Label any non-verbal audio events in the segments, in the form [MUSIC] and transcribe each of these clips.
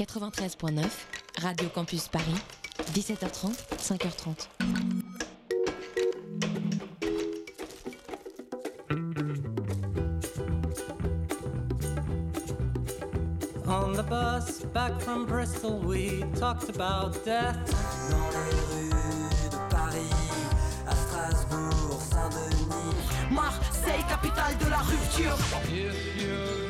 93.9, Radio Campus Paris, 17h30, 5h30. On the bus back from Bristol, we talked about death. Dans les rues de Paris, à Strasbourg, Saint-Denis. Marseille, capitale de la rupture. If you're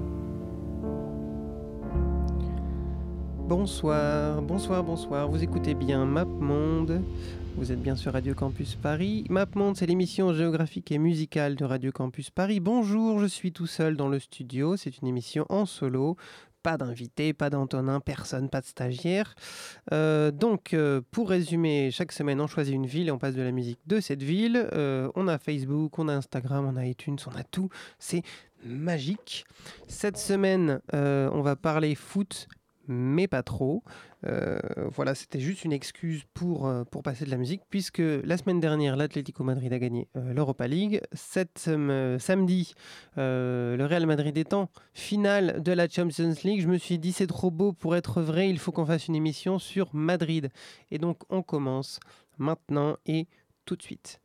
Bonsoir, bonsoir, bonsoir. Vous écoutez bien MapMonde. Vous êtes bien sur Radio Campus Paris. MapMonde, c'est l'émission géographique et musicale de Radio Campus Paris. Bonjour, je suis tout seul dans le studio. C'est une émission en solo. Pas d'invité, pas d'Antonin, personne, pas de stagiaire. Euh, donc, euh, pour résumer, chaque semaine, on choisit une ville et on passe de la musique de cette ville. Euh, on a Facebook, on a Instagram, on a iTunes, on a tout. C'est magique. Cette semaine, on va parler foot mais pas trop. Euh, voilà, c'était juste une excuse pour, euh, pour passer de la musique, puisque la semaine dernière, l'Atlético Madrid a gagné euh, l'Europa League. Euh, samedi, le Real Madrid étant finale de la Champions League, je me suis dit c'est trop beau pour être vrai, il faut qu'on fasse une émission sur Madrid. Et donc on commence maintenant et tout de suite.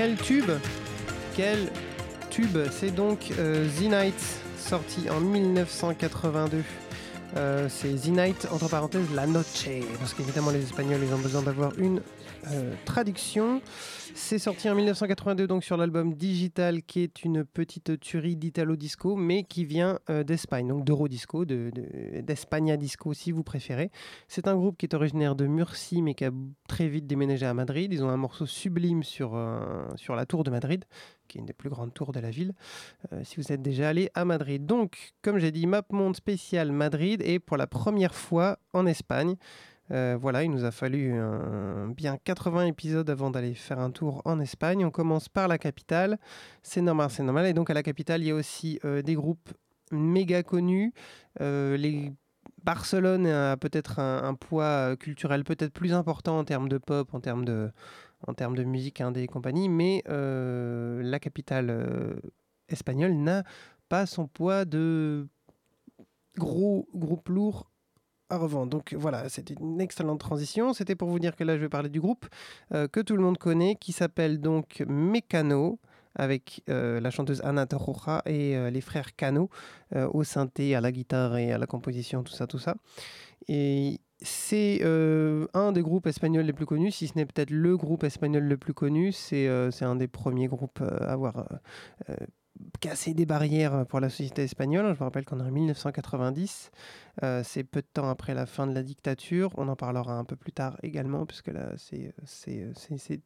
Quel tube Quel tube C'est donc euh, sorti en 1982. Euh, c'est The Night, entre parenthèses, La Noche, parce qu'évidemment les Espagnols, ils ont besoin d'avoir une euh, traduction. C'est sorti en 1982 donc sur l'album Digital, qui est une petite tuerie d'Italo Disco, mais qui vient euh, d'Espagne, donc d'Eurodisco, de, de- d'Espagna Disco si vous préférez. C'est un groupe qui est originaire de Murcie, mais qui a très vite déménagé à Madrid. Ils ont un morceau sublime sur, euh, sur la tour de Madrid, qui est une des plus grandes tours de la ville, si vous êtes déjà allé à Madrid. Donc, comme j'ai dit, Map Monde spécial Madrid, et pour la première fois en Espagne. Euh, voilà, il nous a fallu bien 80 épisodes avant d'aller faire un tour en Espagne. On commence par la capitale. C'est normal, c'est normal. Et donc à la capitale, il y a aussi euh, des groupes méga connus. Euh, les... Barcelone a peut-être un, poids culturel peut-être plus important en termes de pop, en termes de, en termes de musique hein, des compagnies, mais la capitale espagnole n'a pas son poids de gros groupes lourds Donc voilà, c'était une excellente transition. C'était pour vous dire que là, je vais parler du groupe euh, que tout le monde connaît, qui s'appelle donc Mecano, avec euh, la chanteuse Ana Torroja et euh, les frères Cano au synthé, à la guitare et à la composition, tout ça, tout ça. Et c'est un des groupes espagnols les plus connus, si ce n'est peut-être le groupe espagnol le plus connu. C'est un des premiers groupes à avoir euh, euh, cassé des barrières pour la société espagnole. Je me rappelle qu'on est en 1990. Euh, c'est peu de temps après la fin de la dictature. On en parlera un peu plus tard également, puisque là, c'est c'est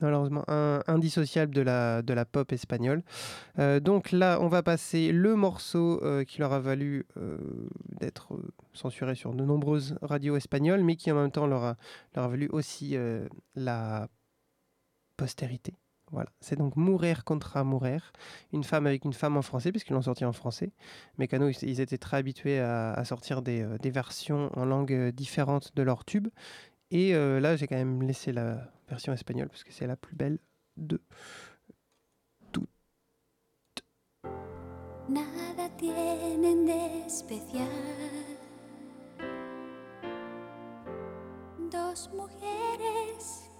malheureusement un- indissociable de la, de la pop espagnole. Euh, donc là, on va passer le morceau euh, qui leur a valu euh, d'être euh, censuré sur de nombreuses radios espagnoles, mais qui en même temps leur a, leur a valu aussi euh, la postérité. Voilà, c'est donc Mourir contra Mourir, une femme avec une femme en français, puisqu'ils l'ont sorti en français. Mécano, ils, ils étaient très habitués à, sortir des, euh, des versions en langue euh, différente de leur tube. Et euh, là, j'ai quand même laissé la version espagnole, parce que c'est la plus belle de toutes.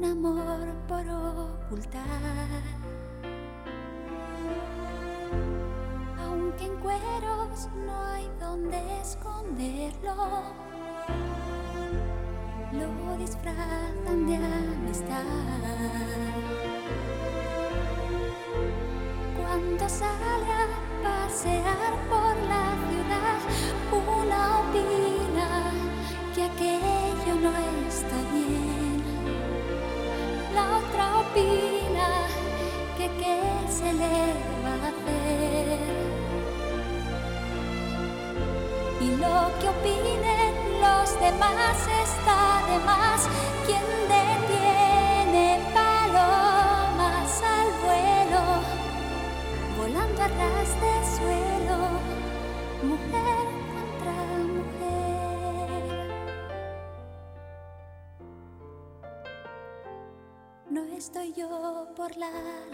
Un amor por ocultar. Aunque en cueros no hay donde esconderlo, lo disfrazan de amistad. Cuando sale a pasear por la ciudad, una opina que aquello Otra opina que qué se le va a hacer. Y lo que opinen los demás está de más. Quien detiene palomas al vuelo, volando a ras de suelo, mujer por la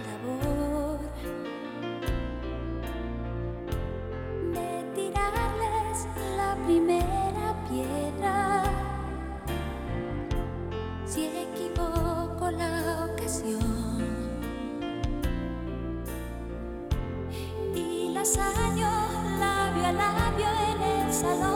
labor de tirarles la primera piedra. Si equivoco la ocasión y las hallo labio a labio en el salón,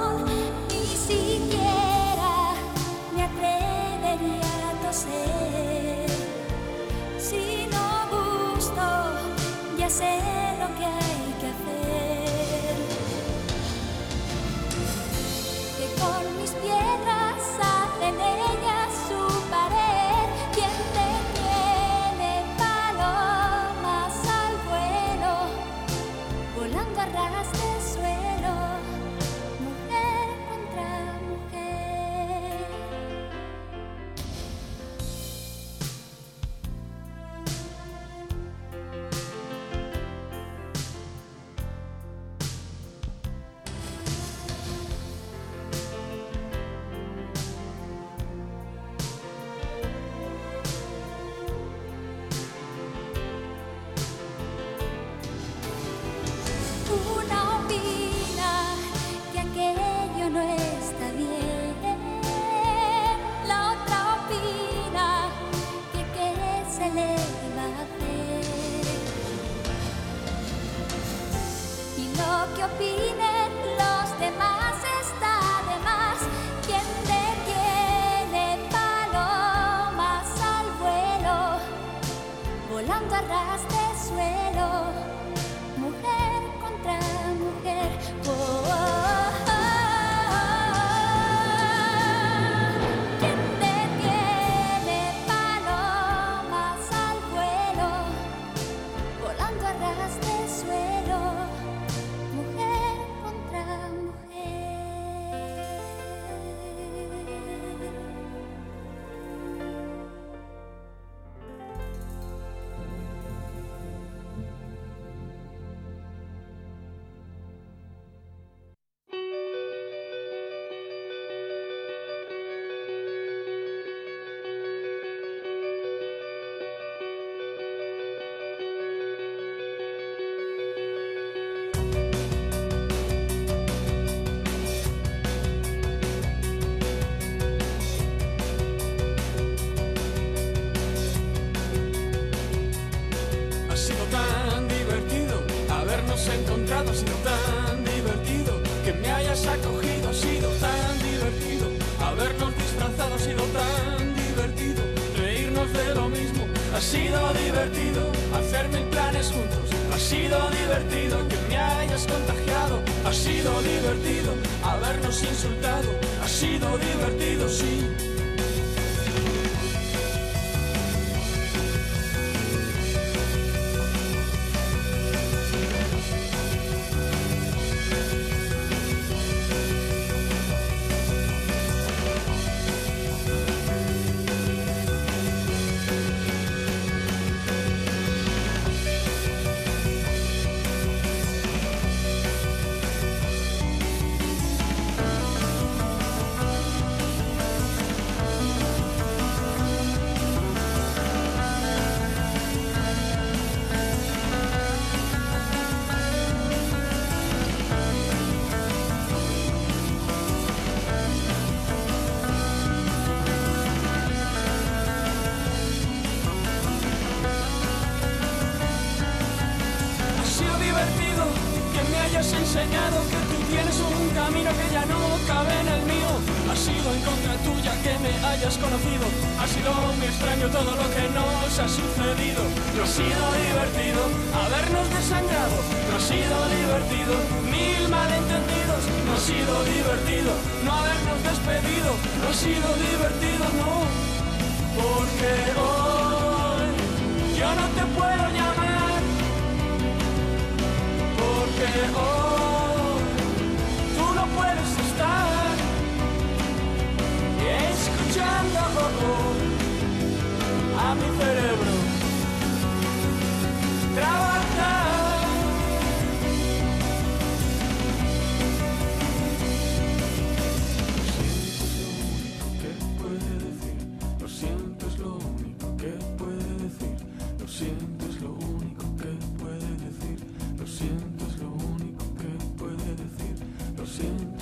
siento es lo único que puede decir. Lo siento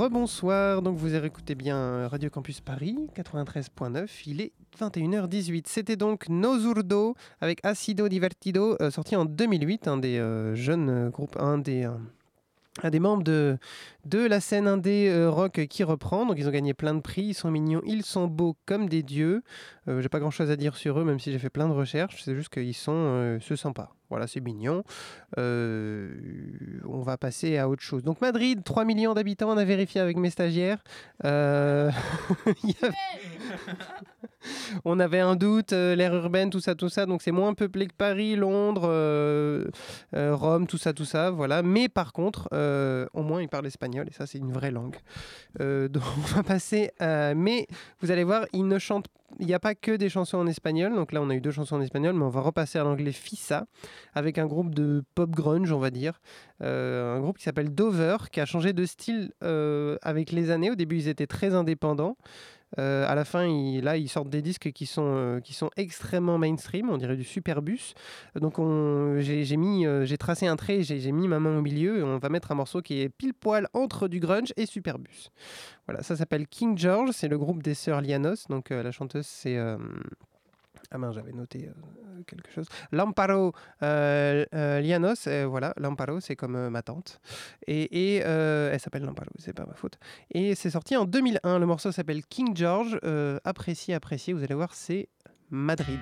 Rebonsoir, donc vous écoutez bien Radio Campus Paris 93.9, il est 21h18. C'était donc Nozurdo avec Acido Divertido, euh, sorti en 2008, un des euh, jeunes euh, groupes, un des, un des membres de, de la scène indé euh, rock qui reprend. Donc ils ont gagné plein de prix, ils sont mignons, ils sont beaux comme des dieux. Euh, J'ai pas grand chose à dire sur eux, même si j'ai fait plein de recherches, c'est juste qu'ils sont euh, sympas. Voilà, c'est mignon. Euh, on va passer à autre chose. Donc Madrid, 3 millions d'habitants, on a vérifié avec mes stagiaires. Euh, [LAUGHS] on avait un doute, euh, l'aire urbaine, tout ça, tout ça. Donc c'est moins peuplé que Paris, Londres, Rome, tout ça, tout ça. Voilà. Mais par contre, au moins ils parlent espagnol et ça c'est une vraie langue. Euh, donc [LAUGHS] on va passer. à- Mais vous allez voir, ils ne chantent. Il n'y a pas que des chansons en espagnol. Donc là on a eu deux chansons en espagnol, mais on va repasser à l'anglais Fissa avec un groupe de pop grunge, on va dire. Euh, un groupe qui s'appelle Dover, qui a changé de style euh, avec les années. Au début, ils étaient très indépendants. Euh, à la fin, ils, là, ils sortent des disques qui sont, euh, qui sont extrêmement mainstream, on dirait du superbus. Donc, on- j'ai euh, j'ai tracé un trait, j'ai mis ma main au milieu et on va mettre un morceau qui est pile poil entre du grunge et superbus. Voilà, ça s'appelle King George, c'est le groupe des sœurs Lianos. Donc, la chanteuse, c'est. Ah mince, j'avais noté euh, quelque chose. Lamparo euh, euh, Lianos, voilà, Lamparo, c'est comme ma tante. Et, elle s'appelle Lamparo, c'est pas ma faute. Et c'est sorti en 2001. Le morceau s'appelle King George. Apprécié, apprécié. Vous allez voir, c'est Madrid.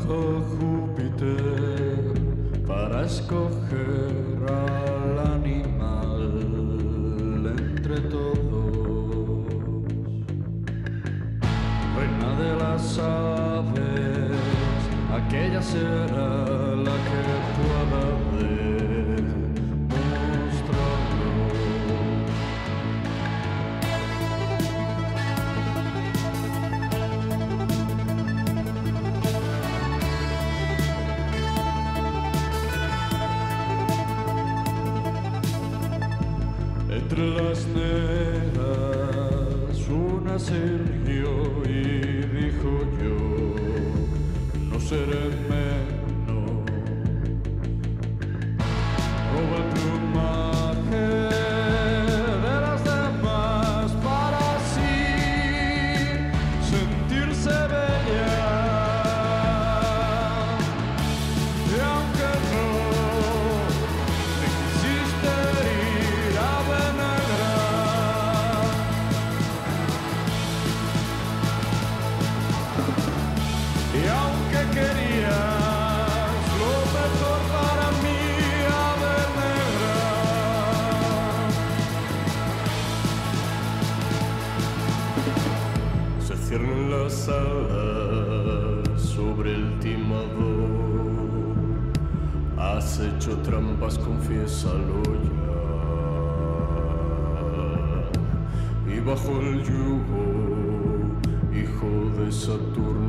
Júpiter para escoger al animal entre todos. Reina de las aves, aquella será. Hecho trampas, confiésalo ya. Y bajo el yugo, hijo de Saturno,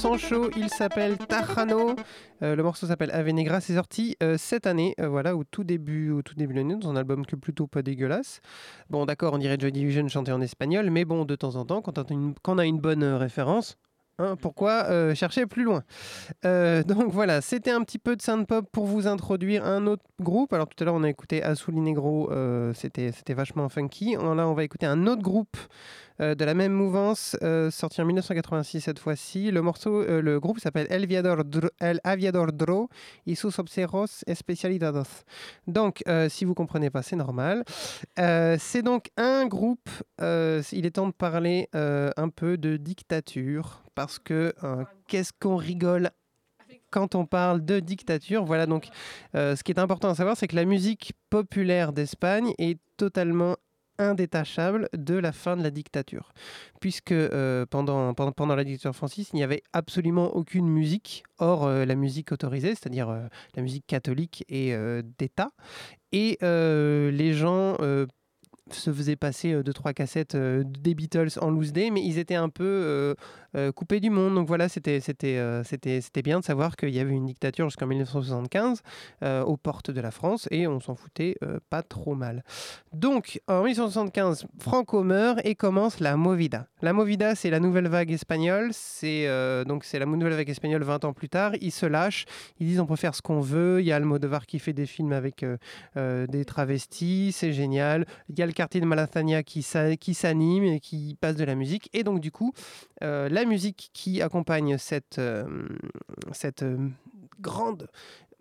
chauds, ils s'appellent Tajano. Euh, le morceau s'appelle Ave Negra. C'est sorti euh, cette année, euh, voilà, au tout début, au tout début de l'année, dans un album que plutôt pas dégueulasse. Bon, d'accord, on dirait Joy Division chanter en espagnol, mais bon, de temps en temps, quand on a une, bonne euh, référence. hein, pourquoi chercher plus loin? Donc voilà, c'était un petit peu de synth-pop pour vous introduire un autre groupe. Alors tout à l'heure, on a écouté Azul Negro, c'était vachement funky. Là, on va écouter un autre groupe de la même mouvance, euh, sorti en 1986 cette fois-ci. Le morceau, euh, le groupe s'appelle El, El Aviador Dro y sus obseros especialidados. Donc, euh, si vous comprenez pas, c'est normal. Euh, c'est donc un groupe. euh, il est temps de parler euh, un peu de dictature parce que euh, qu'est-ce qu'on rigole quand on parle de dictature, voilà donc euh, ce qui est important à savoir, c'est que la musique populaire d'Espagne est totalement indétachable de la fin de la dictature. Puisque euh, pendant, pendant, pendant la dictature française, il n'y avait absolument aucune musique, hors euh, la musique autorisée, c'est-à-dire euh, la musique catholique et d'État. Et les gens se faisaient passer euh, deux, trois cassettes euh, des Beatles en loose day, mais ils étaient un peu euh, coupés du monde. Donc voilà, c'était c'était c'était c'était bien de savoir qu'il y avait une dictature jusqu'en 1975 euh, aux portes de la France et on s'en foutait pas trop mal. Donc en 1975, Franco meurt et commence la Movida. La Movida, c'est la nouvelle vague espagnole. C'est donc c'est la nouvelle vague espagnole 20 ans plus tard. Ils se lâchent, ils disent on peut faire ce qu'on veut. Il y a Almodovar qui fait des films avec des travestis, c'est génial. Il y a le quartier de Malasaña qui s'a- qui s'anime et qui passe de la musique. Et donc du coup, euh, la musique qui accompagne cette, euh, euh, grande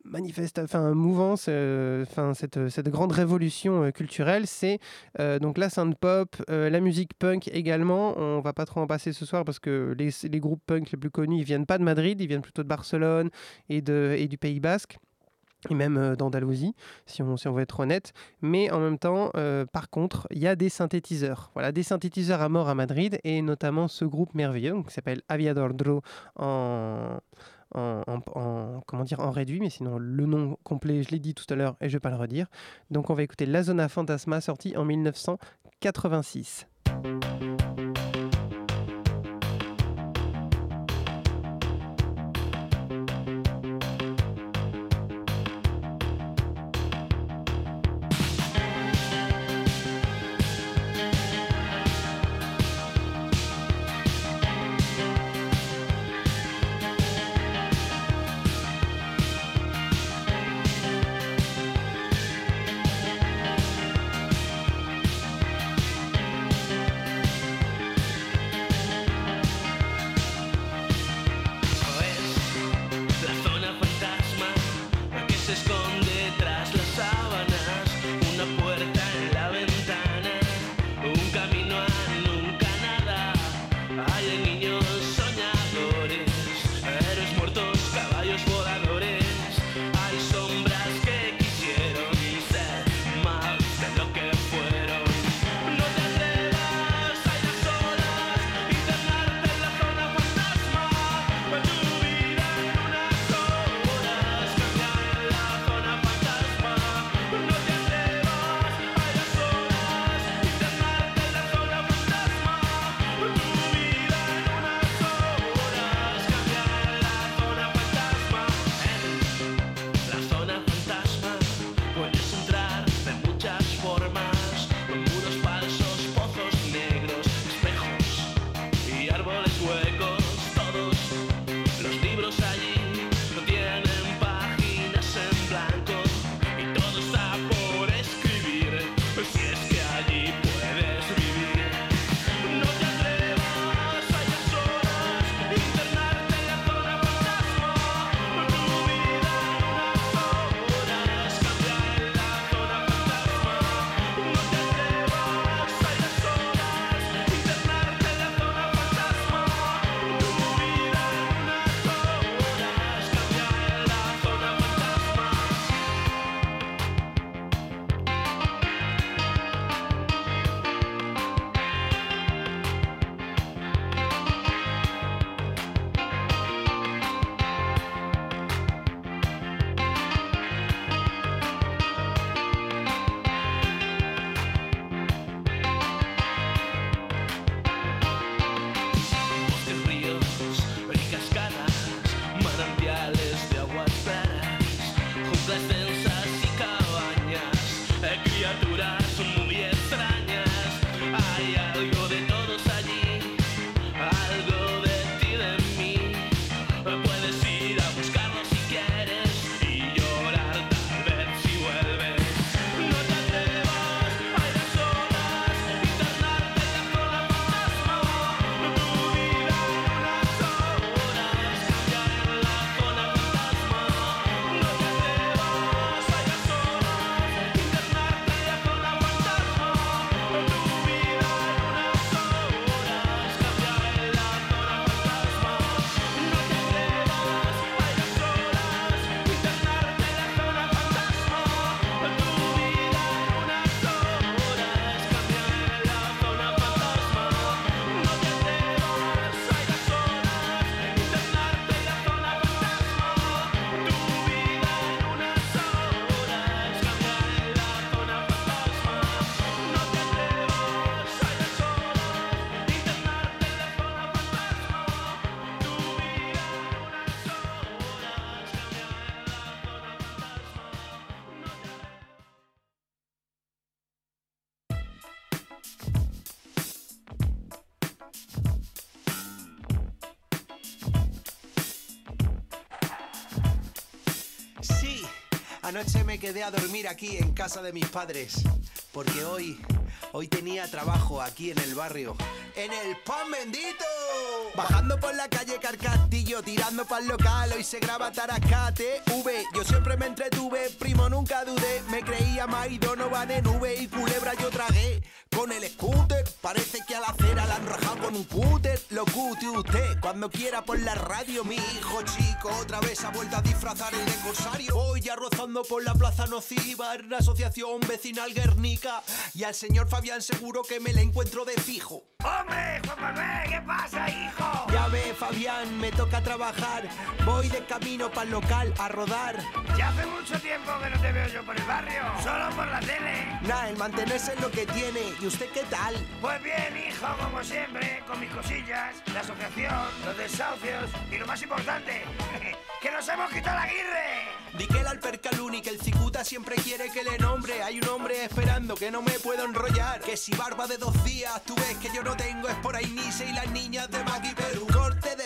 manifeste, enfin mouvance, euh, enfin cette, grande révolution culturelle, c'est donc la synth pop, la musique punk également. On va pas trop en passer ce soir parce que les, groupes punk les plus connus, ils viennent pas de Madrid, ils viennent plutôt de Barcelone et du Pays Basque. Et même euh, d'Andalousie, si on, si on veut être honnête. Mais en même temps, euh, par contre, il y a des synthétiseurs. Voilà, des synthétiseurs à mort à Madrid, et notamment ce groupe merveilleux qui s'appelle Aviador Dro en, en, en- en- comment dire, en réduit, mais sinon le nom complet, je l'ai dit tout à l'heure et je vais pas le redire. Donc on va écouter La Zona Fantasma, sorti en 1986. Anoche me quedé a dormir aquí en casa de mis padres, porque hoy, Hoy tenía trabajo aquí en el barrio. ¡En el pan bendito! Bajando por la calle Carcastillo, tirando para el local, hoy se graba Tarascate V. Yo siempre me entretuve, primo, nunca dudé. Me creía Mike Donovan en V y culebra yo tragué. Con el scooter, parece que a la acera la han rajado con un cúter. Lo cute usted, cuando quiera por la radio, mi hijo chico otra vez ha vuelto a disfrazar el de corsario. Voy ya rozando por la plaza nociva, en la asociación vecinal Guernica. Y al señor Fabián seguro que me la encuentro de fijo. ¡Hombre, Juan Manuel! ¿Qué pasa, hijo? Ya ve, Fabián, me toca trabajar. Voy de camino para el local a rodar. Ya hace mucho tiempo que no te veo yo por el barrio, solo por la tele. Nah, el mantenerse es lo que tiene. ¿Y usted qué tal? Pues bien, hijo, como siempre, con mis cosillas, la asociación, los desahucios y lo más importante, [LAUGHS] que nos hemos quitado la guirre. Di que el Alpercaluni, que el cicuta siempre quiere que le nombre. Hay un hombre esperando que no me puedo enrollar. Que si barba de dos días, tú ves que yo no tengo, es por ahí Nice y las niñas de Maki Perú. Corte de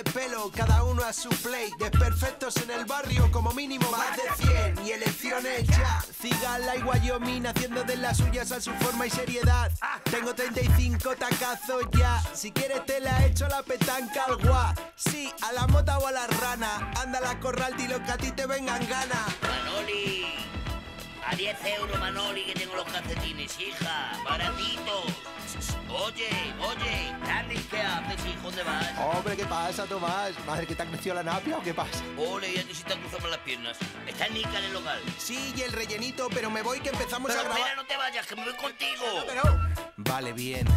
cada uno a su play. Desperfectos en el barrio, como mínimo más de 100. Y elecciones ya. Cigala y Wyoming haciendo de las suyas a su forma y seriedad. Tengo 35 tacazos ya. Si quieres te la echo la petanca al guá. Sí, a la mota o a la rana. Anda la corral, dilo que a ti te vengan ganas. A 10 euros, Manoli, que tengo los calcetines, hija, baratitos. Oye, oye, Dani, ¿qué haces, hijo? ¿Dónde vas? Hombre, ¿qué pasa, Tomás? ¿Madre que te ha crecido la napia o qué pasa? Ole, ya que si te cruzamos las piernas. Está Nica en el local. Sí, y el rellenito, pero me voy que empezamos Pero a grabar. espera, no te vayas, que me voy contigo. Vale, bien.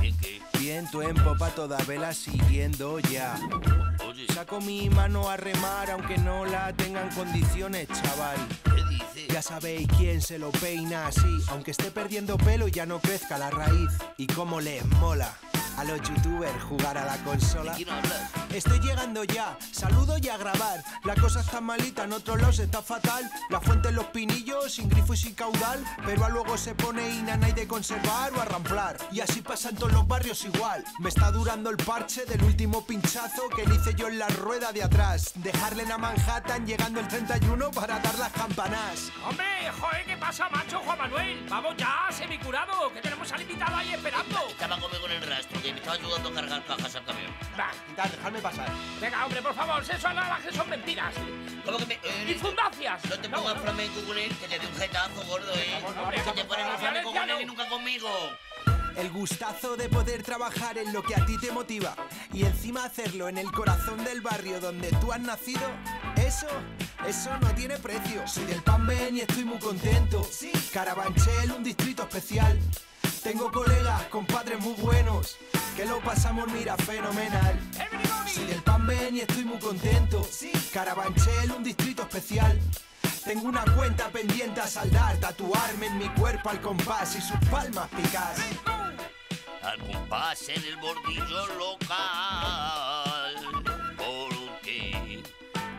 Viento en popa toda vela siguiendo ya. Saco mi mano a remar aunque no la tengan condiciones, chaval. Ya sabéis quién se lo peina así, aunque esté perdiendo pelo ya no crezca la raíz. Y cómo les mola a los youtubers jugar a la consola. Estoy llegando ya, saludo y a grabar. La cosa está malita, en otros lados está fatal. La fuente en los pinillos, sin grifo y sin caudal. Pero a luego se pone inana y de conservar o a ramplar. Y así pasa en todos los barrios igual. Me está durando el parche del último pinchazo que le hice yo en la rueda de atrás. Dejarle en a Manhattan llegando el 31 para dar las campanas. Hombre, joder, ¿qué pasa, macho, Juan Manuel? Vamos ya, semicurado, que tenemos al invitado ahí esperando. Estaba conmigo en el rastro, que me estaba ayudando a cargar cajas al camión. Va, quitar, dejadme pasar. Venga, hombre, por favor, eso nada que son mentiras. ¿Cómo que me.? eh, ¡Infundacias! No te pongas flamenco con él, que te dé un jetazo, gordo, eh. hombre, que te pones un flamenco con él y nunca conmigo. El gustazo de poder trabajar en lo que a ti te motiva y encima hacerlo en el corazón del barrio donde tú has nacido, eso, eso no tiene precio. Soy del Pamben y estoy muy contento. Carabanchel, un distrito especial. Tengo colegas, compadres muy buenos, que lo pasamos, mira, fenomenal. Soy del Pamben y estoy muy contento. Carabanchel, un distrito especial. Tengo una cuenta pendiente a saldar, tatuarme en mi cuerpo al compás y sus palmas picar. Al compás en el bordillo local. Porque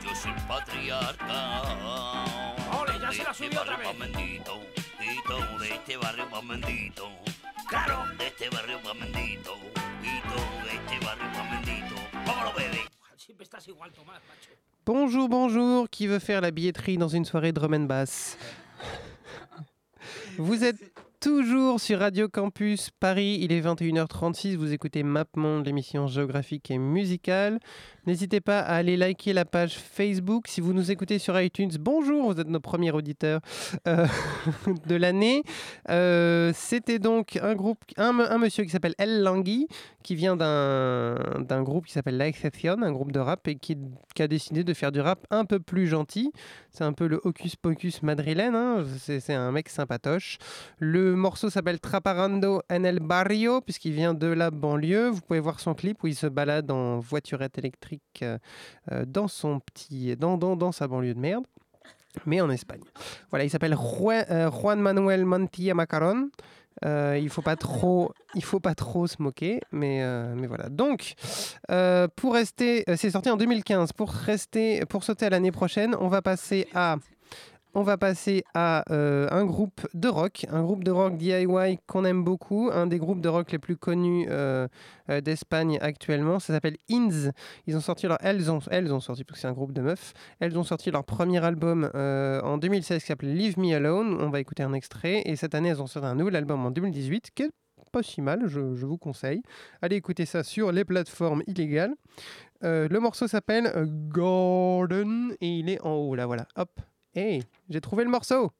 yo soy patriarca. Ole, ya se la De este subió otra barrio vez. Pamendito, Hito, de este barrio Pamendito. Claro, de este barrio Pamendito. Hito, de este barrio Pamendito. ¿Cómo lo bebe? Siempre estás igual, Tomás, macho. Bonjour, bonjour, qui veut faire la billetterie dans une soirée drum and bass [LAUGHS] Vous êtes toujours sur Radio Campus Paris, il est 21h36, vous écoutez MapMonde, l'émission géographique et musicale. N'hésitez pas à aller liker la page Facebook. Si vous nous écoutez sur iTunes, bonjour, vous êtes notre premier auditeur euh, [LAUGHS] de l'année. Euh, C'était donc un groupe, un, monsieur qui s'appelle El Langui, qui vient d'un groupe qui s'appelle La Exception, un groupe de rap, et qui, a décidé de faire du rap un peu plus gentil. C'est un peu le hocus pocus madrilène, hein. c'est un mec sympatoche. Le morceau s'appelle Traparando en el Barrio, puisqu'il vient de la banlieue. Vous pouvez voir son clip où il se balade en voiturette électrique euh, euh, dans, son petit, dans, dans, dans sa banlieue de merde. Mais en Espagne. Voilà, il s'appelle Juan, euh, Manuel Mantilla Macaron. Il faut pas trop, il faut pas trop se moquer, mais mais voilà. Donc, pour rester, c'est sorti en 2015. Pour rester, pour sauter à l'année prochaine, on va passer à on va passer à euh, un groupe de rock, un groupe de rock DIY qu'on aime beaucoup, un des groupes de rock les plus connus euh, euh, d'Espagne actuellement. Ça s'appelle Inns. Ils ont sorti leur, elles ont, elles ont sorti parce que c'est un groupe de meufs. Elles ont sorti leur premier album en 2016 qui s'appelle Leave Me Alone. On va écouter un extrait et cette année elles ont sorti un nouvel album en 2018 qui est pas si mal, je, vous conseille. Allez écouter ça sur les plateformes illégales. Le morceau s'appelle Garden et il est en haut là, voilà. Hop. Hey, j'ai trouvé le morceau.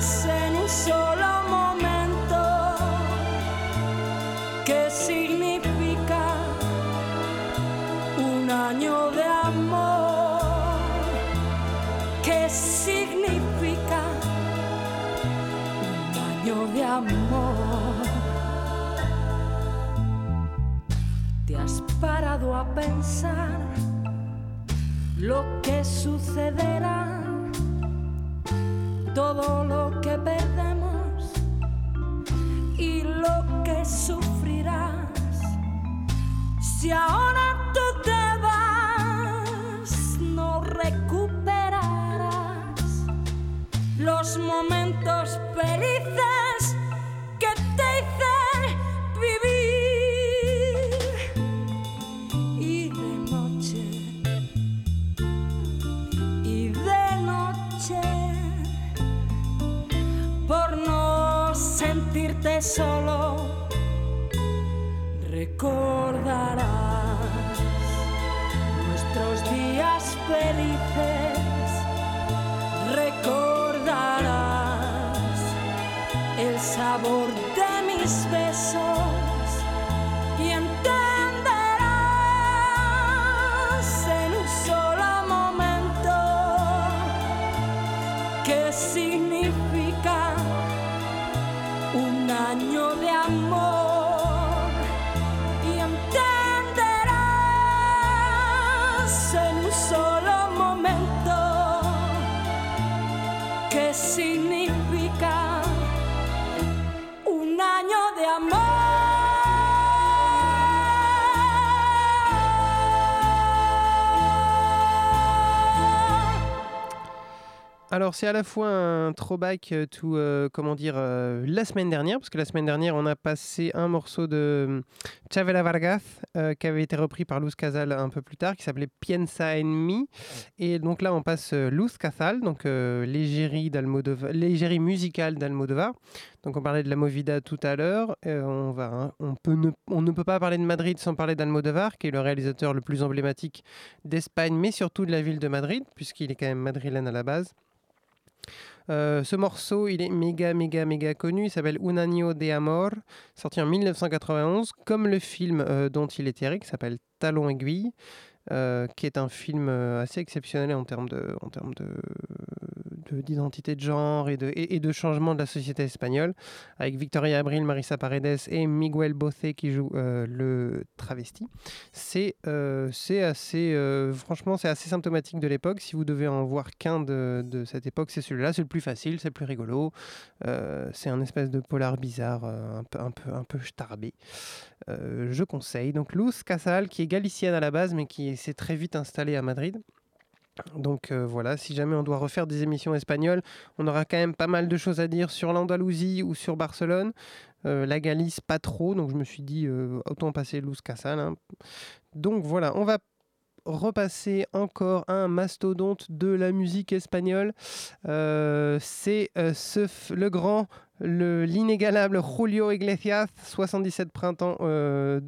En un solo momento qué significa un año de amor, qué significa un año de amor. ¿Te has parado a pensar lo que sucederá? Todo lo que perdemos y lo que sufrirás. Si ahora solo, recordarás nuestros días felices, recordarás el sabor Alors c'est à la fois un throwback euh, to, euh, comment dire, euh, la semaine dernière, parce que la semaine dernière on a passé un morceau de euh, Chavela Vargas euh, qui avait été repris par Luz Casal un peu plus tard, qui s'appelait Piensa en mi. Et donc là on passe Luz Casal, donc l'égérie d'Almodovar- l'égérie musicale d'Almodovar. Donc on parlait de la Movida tout à l'heure. On, va, hein, on, peut ne, on ne peut pas parler de Madrid sans parler d'Almodovar, qui est le réalisateur le plus emblématique d'Espagne, mais surtout de la ville de Madrid, puisqu'il est quand même madrilène à la base. Euh, ce morceau, il est méga, méga, méga connu. Il s'appelle Un año de amor, sorti en 1991, comme le film euh, dont il est tiré, qui s'appelle Talon aiguille, euh, qui est un film euh, assez exceptionnel en termes de, d'identité de genre et de, changement de la société espagnole, avec Victoria Abril, Marisa Paredes et Miguel Bothe qui joue euh, le travesti. C'est assez, franchement, c'est assez symptomatique de l'époque. Si vous devez en voir qu'un de, cette époque, c'est celui-là. C'est le plus facile, c'est le plus rigolo. C'est un espèce de polar bizarre, un peu, un peu, un peu starbé. Euh, je conseille. Donc Luz Casal, qui est galicienne à la base, mais qui s'est très vite installée à Madrid. Donc euh, voilà, si jamais on doit refaire des émissions espagnoles, on aura quand même pas mal de choses à dire sur l'Andalousie ou sur Barcelone. Euh, la Galice, pas trop, donc je me suis dit autant passer Luz Casal. hein. Donc voilà, on va repasser encore un mastodonte de la musique espagnole. C'est le grand, l'inégalable Julio Iglesias, 77 printemps euh,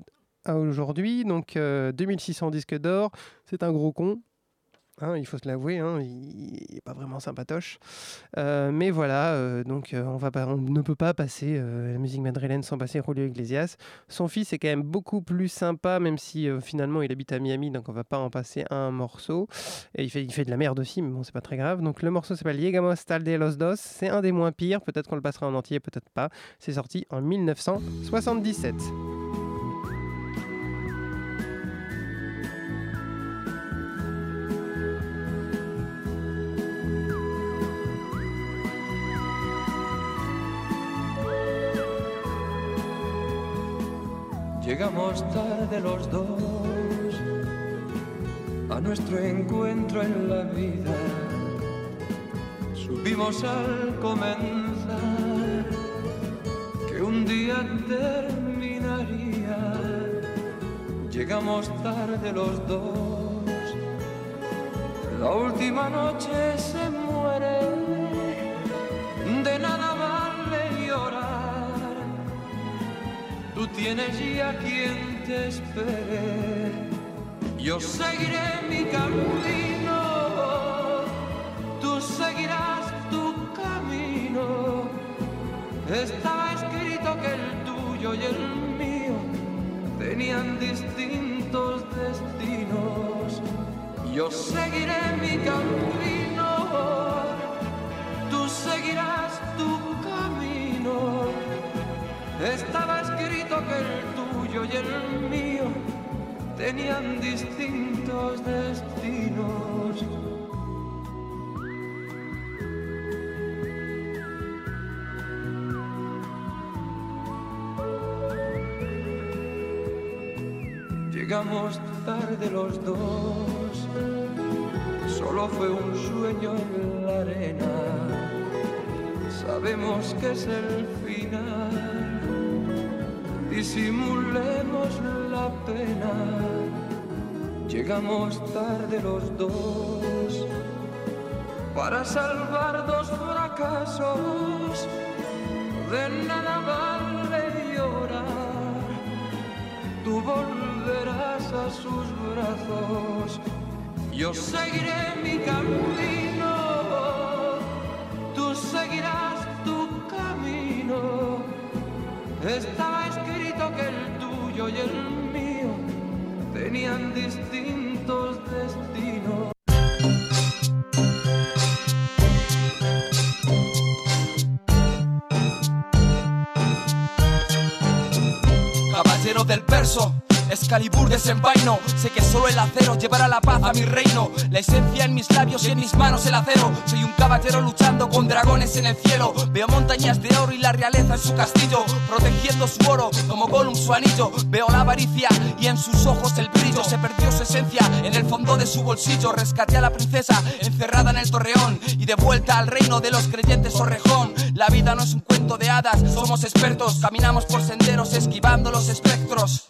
à aujourd'hui, donc euh, 2600 disques d'or. C'est un gros con. Hein, il faut se l'avouer, hein, il n'est pas vraiment sympatoche. Euh, mais voilà, euh, donc euh, on, ne peut pas passer la musique madrilène sans passer Julio Iglesias. Son fils est quand même beaucoup plus sympa, même si finalement il habite à Miami, donc on va pas en passer un morceau. Et il fait, de la merde aussi, mais bon, c'est pas très grave. Donc le morceau s'appelle Llegamos tarde los dos. C'est un des moins pires, peut-être qu'on le passera en entier, peut-être pas. C'est sorti en 1977. Llegamos tarde los dos a nuestro encuentro en la vida. Supimos al comenzar que un día terminaría. Llegamos tarde los dos. La última noche se muere. Tienes ya quien te espere. Yo seguiré mi camino, tú seguirás tu camino. Estaba escrito que el tuyo y el mío tenían distintos destinos. Yo seguiré mi camino, tú seguirás tu camino. Estaba escrito que el tuyo y el mío tenían distintos destinos. Llegamos tarde los dos, solo fue un sueño en la arena. Sabemos que es el final, disimulemos la pena. Llegamos tarde los dos para salvar dos fracasos. De nada vale llorar, tú volverás a sus brazos. Yo seguiré mi camino, tú seguirás tu camino. Estaba que el tuyo y el mío tenían distintos destinos. Excalibur desenvaino. Sé que solo el acero llevará la paz a mi reino. La esencia en mis labios y en mis manos el acero. Soy un caballero luchando con dragones en el cielo. Veo montañas de oro y la realeza en su castillo. Protegiendo su oro como Gollum su anillo. Veo la avaricia y en sus ojos el brillo. Se perdió su esencia en el fondo de su bolsillo. Rescaté a la princesa encerrada en el torreón. Y de vuelta al reino de los creyentes Orrejón. La vida no es un cuento de hadas, somos expertos. Caminamos por senderos esquivando los espectros.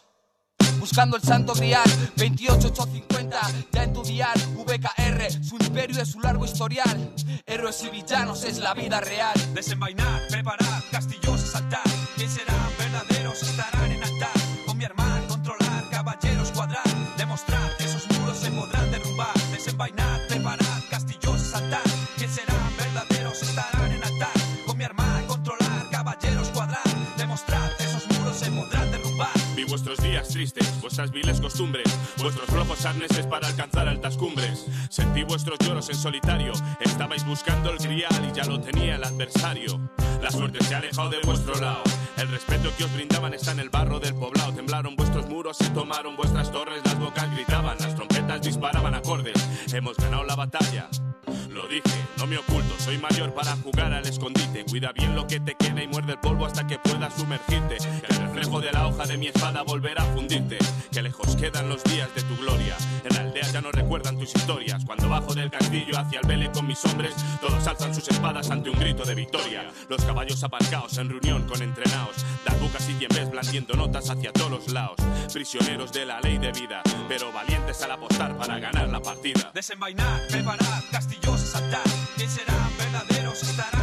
Buscando el santo grial 28850 Ya en tu dial VKR Su imperio es su largo historial Héroes y villanos es la vida real Desenvainar, preparar, castillos asaltar ¿Quién será? Verdaderos estarán en altar Con mi hermano controlar, caballeros cuadrar Demostrar que esos muros se podrán derrumbar Desenvainar, preparar, castillos asaltar ¿Quién será? Días tristes, vuestras viles costumbres, vuestros flojos arneses para alcanzar altas cumbres. Sentí vuestros lloros en solitario, estabais buscando el grial y ya lo tenía el adversario. La suerte se ha alejado de vuestro lado, el respeto que os brindaban está en el barro del poblado. Temblaron vuestros muros, se tomaron vuestras torres, las bocas gritaban, las trompetas disparaban acordes. Hemos ganado la batalla. Lo dije, no me oculto, soy mayor para jugar al escondite. Cuida bien lo que te queda y muerde el polvo hasta que puedas sumergirte. El reflejo de la hoja de mi espada volverá a fundirte. Que lejos quedan los días de tu gloria. En la aldea ya no recuerdan tus historias. Cuando bajo del castillo hacia el vele con mis hombres, todos alzan sus espadas ante un grito de victoria. Los caballos aparcados en reunión con entrenados. Darbucas y ves blandiendo notas hacia todos los lados. Prisioneros de la ley de vida, pero valientes al apostar para ganar la partida. Desenvainar, preparar, castillos asaltar ¿Quién será? Verdaderos estarán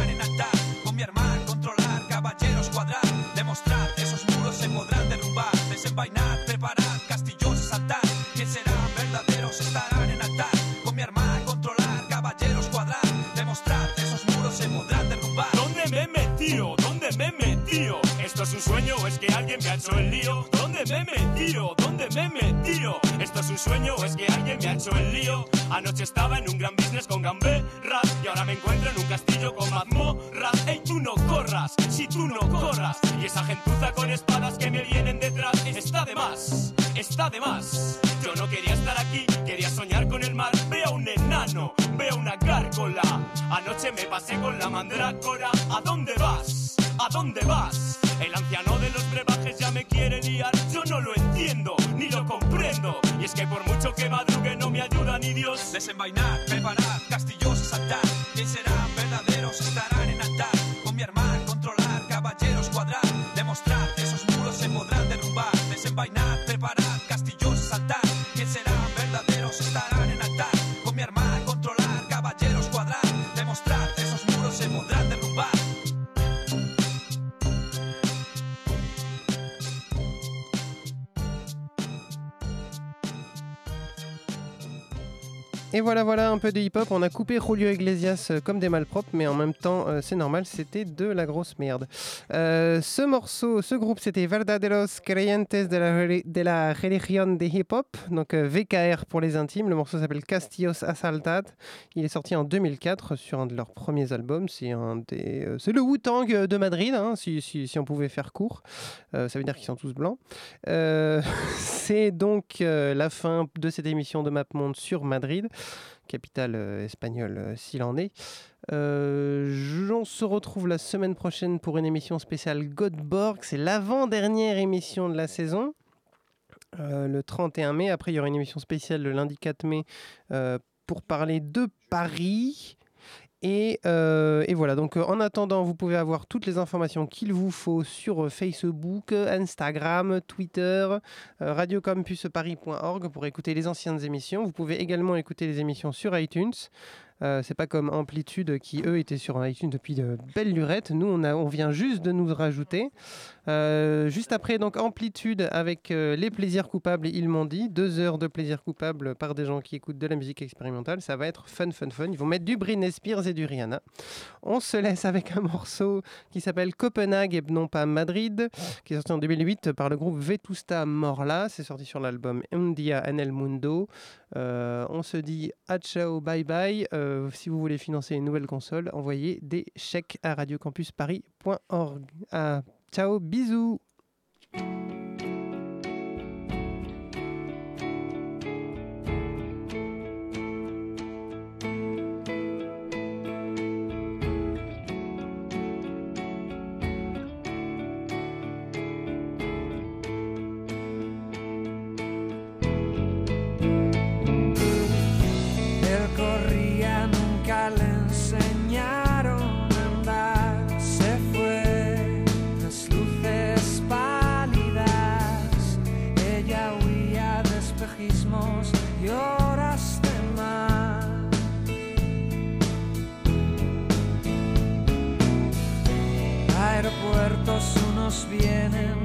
Desenvainar, preparar, castillos asaltar ¿Quién será? Verdaderos estarán en altar Con mi hermano controlar, caballeros cuadrar Demostrar, esos muros se podrán derrumbar ¿Dónde me he metido? ¿Dónde me he metido? ¿Esto es un sueño o es que alguien me ha hecho el lío? ¿Dónde me he metido? ¿Dónde me he metido? ¿Esto es un sueño o es que alguien me ha hecho el lío? Anoche estaba en un gran business con Gambera Y ahora me encuentro en un castillo con mazmorras Ey, tú no corras, si tú no corras Y esa gentuza con espadas que me vienen detrás Está de más, está de más Yo no quería estar aquí, quería soñar con el mar Veo un enano, veo una gárgola Anoche me pasé con la mandrácora ¿A dónde vas? ¿A dónde vas? Desenvainar, preparar, castillos Et voilà, voilà un peu de hip-hop. On a coupé Julio Iglesias euh, comme des malpropres, mais en même temps, euh, c'est normal, c'était de la grosse merde. Euh, ce morceau, ce groupe, c'était Verdaderos Creyentes de la, de la Religión de Hip-Hop, donc VKR pour les intimes. Le morceau s'appelle Castillos Asaltad. Il est sorti en 2004 sur un de leurs premiers albums. C'est le Wu-Tang de Madrid, hein, si, si- si on pouvait faire court. Ça veut dire qu'ils sont tous blancs. [LAUGHS] C'est donc la fin de cette émission de MapMonde sur Madrid, capitale euh, espagnole euh, s'il en est. Euh, on se retrouve la semaine prochaine pour une émission spéciale Godborg. C'est l'avant-dernière émission de la saison. le 31 mai. Après, il y aura une émission spéciale le lundi 4 mai pour parler de Paris. Et, euh, et voilà, donc euh, en attendant, vous pouvez avoir toutes les informations qu'il vous faut sur euh, Facebook, Instagram, Twitter, euh, radiocampusparis.org pour écouter les anciennes émissions. Vous pouvez également écouter les émissions sur iTunes. Euh, c'est pas comme Amplitude qui, eux, étaient sur iTunes depuis de belles lurettes. Nous, on, a, on vient juste de nous rajouter. Euh, juste après, donc Amplitude avec euh, Les Plaisirs Coupables Ils m'ont dit. Deux heures de plaisir coupable par des gens qui écoutent de la musique expérimentale. Ça va être fun, fun, fun. Ils vont mettre du Britney Spears et du Rihanna. On se laisse avec un morceau qui s'appelle Copenhague et non pas Madrid, qui est sorti en 2008 par le groupe Vetusta Morla. C'est sorti sur l'album Un Dia en el Mundo. Euh, on se dit à ciao, bye bye. Euh, si vous voulez financer une nouvelle console, envoyez des chèques à radiocampusparis.org. Ah, ciao, bisous. nos vienen.